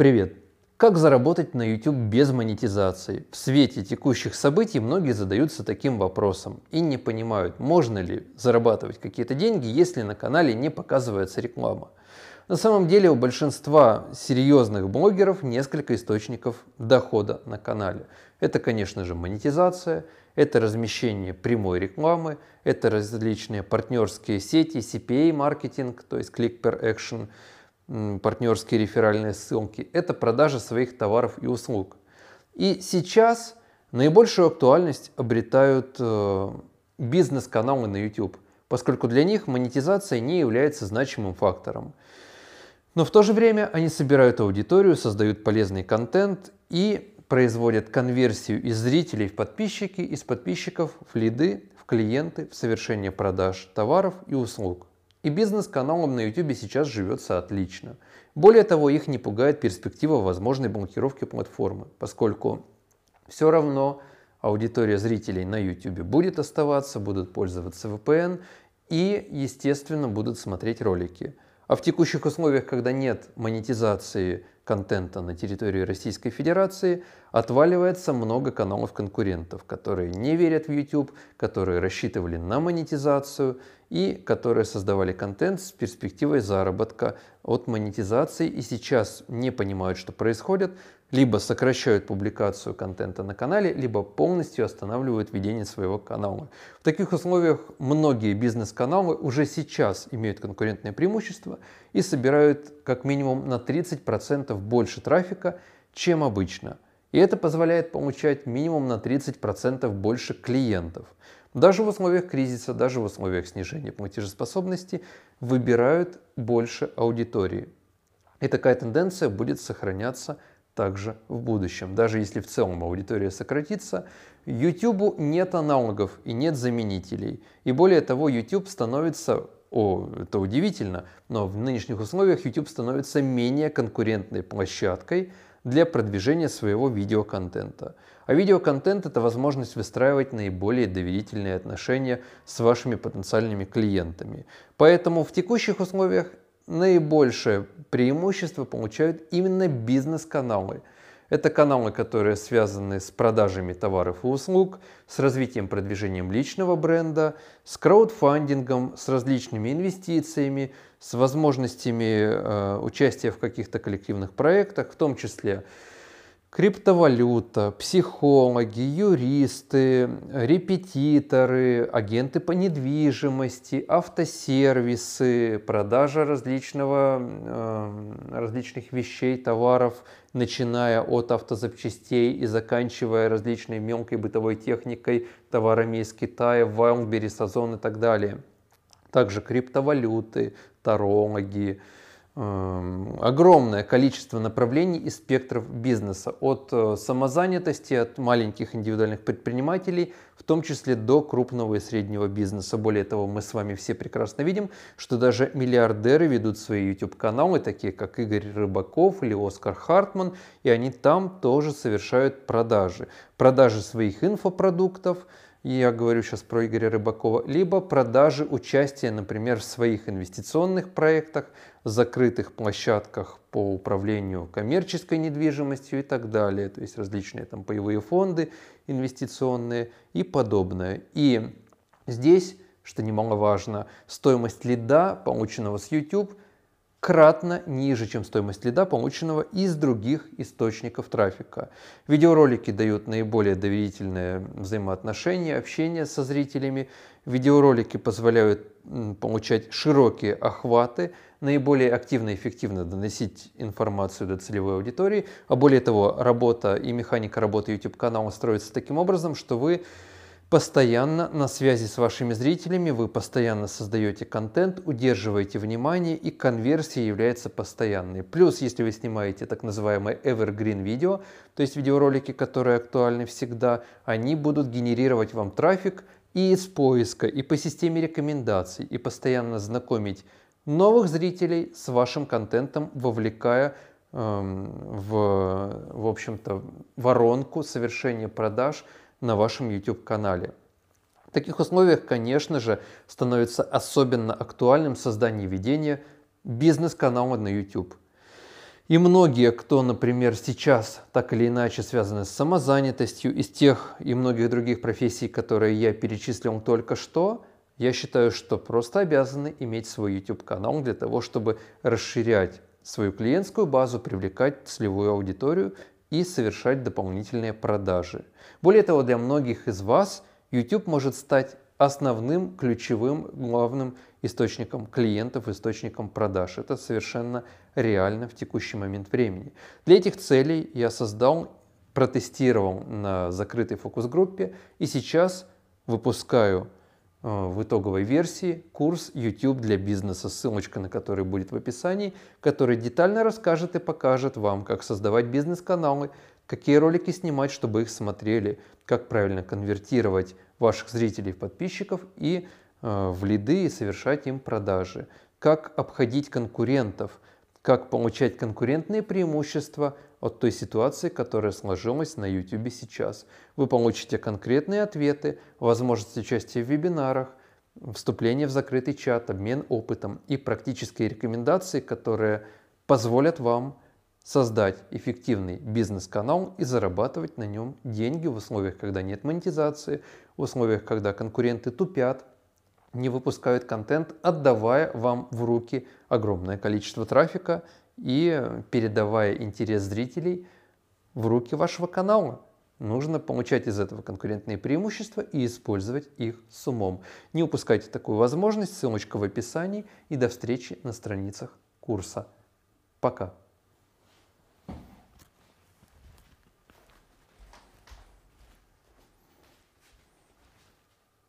Привет! Как заработать на YouTube без монетизации? В свете текущих событий многие задаются таким вопросом и не понимают, можно ли зарабатывать какие-то деньги, если на канале не показывается реклама. На самом деле у большинства серьезных блогеров несколько источников дохода на канале. Это, конечно же, монетизация, это размещение прямой рекламы, это различные партнерские сети, CPA-маркетинг, то есть Click Per Action – партнерские реферальные ссылки, это продажа своих товаров и услуг. И сейчас наибольшую актуальность обретают э, бизнес-каналы на YouTube, поскольку для них монетизация не является значимым фактором. Но в то же время они собирают аудиторию, создают полезный контент и производят конверсию из зрителей в подписчики, из подписчиков в лиды, в клиенты, в совершение продаж товаров и услуг. И бизнес-каналам на YouTube сейчас живется отлично. Более того, их не пугает перспектива возможной блокировки платформы, поскольку все равно аудитория зрителей на YouTube будет оставаться, будут пользоваться VPN и, естественно, будут смотреть ролики. А в текущих условиях, когда нет монетизации контента на территории Российской Федерации, отваливается много каналов конкурентов, которые не верят в YouTube, которые рассчитывали на монетизацию и которые создавали контент с перспективой заработка от монетизации и сейчас не понимают, что происходит, либо сокращают публикацию контента на канале, либо полностью останавливают ведение своего канала. В таких условиях многие бизнес-каналы уже сейчас имеют конкурентное преимущество и собирают как минимум на 30% больше трафика, чем обычно. И это позволяет получать минимум на 30% больше клиентов. Даже в условиях кризиса, даже в условиях снижения платежеспособности выбирают больше аудитории. И такая тенденция будет сохраняться также в будущем. Даже если в целом аудитория сократится, YouTube нет аналогов и нет заменителей. И более того, YouTube становится, о, это удивительно, но в нынешних условиях YouTube становится менее конкурентной площадкой для продвижения своего видеоконтента. А видеоконтент – это возможность выстраивать наиболее доверительные отношения с вашими потенциальными клиентами. Поэтому в текущих условиях наибольшее преимущество получают именно бизнес-каналы. Это каналы, которые связаны с продажами товаров и услуг, с развитием продвижением личного бренда, с краудфандингом, с различными инвестициями, с возможностями э, участия в каких-то коллективных проектах, в том числе криптовалюта, психологи, юристы, репетиторы, агенты по недвижимости, автосервисы, продажа различного, э, различных вещей, товаров, начиная от автозапчастей и заканчивая различной мелкой бытовой техникой, товарами из Китая, Wildberries, Озон и так далее. Также криптовалюты, тарологи, Эм, огромное количество направлений и спектров бизнеса, от э, самозанятости, от маленьких индивидуальных предпринимателей, в том числе до крупного и среднего бизнеса. Более того, мы с вами все прекрасно видим, что даже миллиардеры ведут свои YouTube-каналы, такие как Игорь Рыбаков или Оскар Хартман, и они там тоже совершают продажи. Продажи своих инфопродуктов, я говорю сейчас про Игоря Рыбакова, либо продажи участия, например, в своих инвестиционных проектах, закрытых площадках по управлению коммерческой недвижимостью и так далее, то есть различные там паевые фонды инвестиционные и подобное. И здесь, что немаловажно, стоимость лида, полученного с YouTube, кратно ниже, чем стоимость лида, полученного из других источников трафика. Видеоролики дают наиболее доверительное взаимоотношение, общение со зрителями. Видеоролики позволяют получать широкие охваты, наиболее активно и эффективно доносить информацию до целевой аудитории. А более того, работа и механика работы YouTube-канала строится таким образом, что вы постоянно на связи с вашими зрителями, вы постоянно создаете контент, удерживаете внимание и конверсия является постоянной. Плюс, если вы снимаете так называемые evergreen видео, то есть видеоролики, которые актуальны всегда, они будут генерировать вам трафик и из поиска, и по системе рекомендаций, и постоянно знакомить новых зрителей с вашим контентом, вовлекая эм, в, в общем-то, воронку совершения продаж – на вашем YouTube-канале. В таких условиях, конечно же, становится особенно актуальным создание ведения бизнес-канала на YouTube. И многие, кто, например, сейчас так или иначе связаны с самозанятостью, из тех и многих других профессий, которые я перечислил только что, я считаю, что просто обязаны иметь свой YouTube-канал для того, чтобы расширять свою клиентскую базу, привлекать целевую аудиторию и совершать дополнительные продажи. Более того, для многих из вас YouTube может стать основным, ключевым, главным источником клиентов, источником продаж. Это совершенно реально в текущий момент времени. Для этих целей я создал, протестировал на закрытой фокус-группе и сейчас выпускаю в итоговой версии курс YouTube для бизнеса, ссылочка на который будет в описании, который детально расскажет и покажет вам, как создавать бизнес-каналы, какие ролики снимать, чтобы их смотрели, как правильно конвертировать ваших зрителей в подписчиков и э, в лиды и совершать им продажи, как обходить конкурентов, как получать конкурентные преимущества от той ситуации, которая сложилась на YouTube сейчас. Вы получите конкретные ответы, возможность участия в вебинарах, вступление в закрытый чат, обмен опытом и практические рекомендации, которые позволят вам создать эффективный бизнес-канал и зарабатывать на нем деньги в условиях, когда нет монетизации, в условиях, когда конкуренты тупят, не выпускают контент, отдавая вам в руки огромное количество трафика и передавая интерес зрителей в руки вашего канала. Нужно получать из этого конкурентные преимущества и использовать их с умом. Не упускайте такую возможность, ссылочка в описании и до встречи на страницах курса. Пока!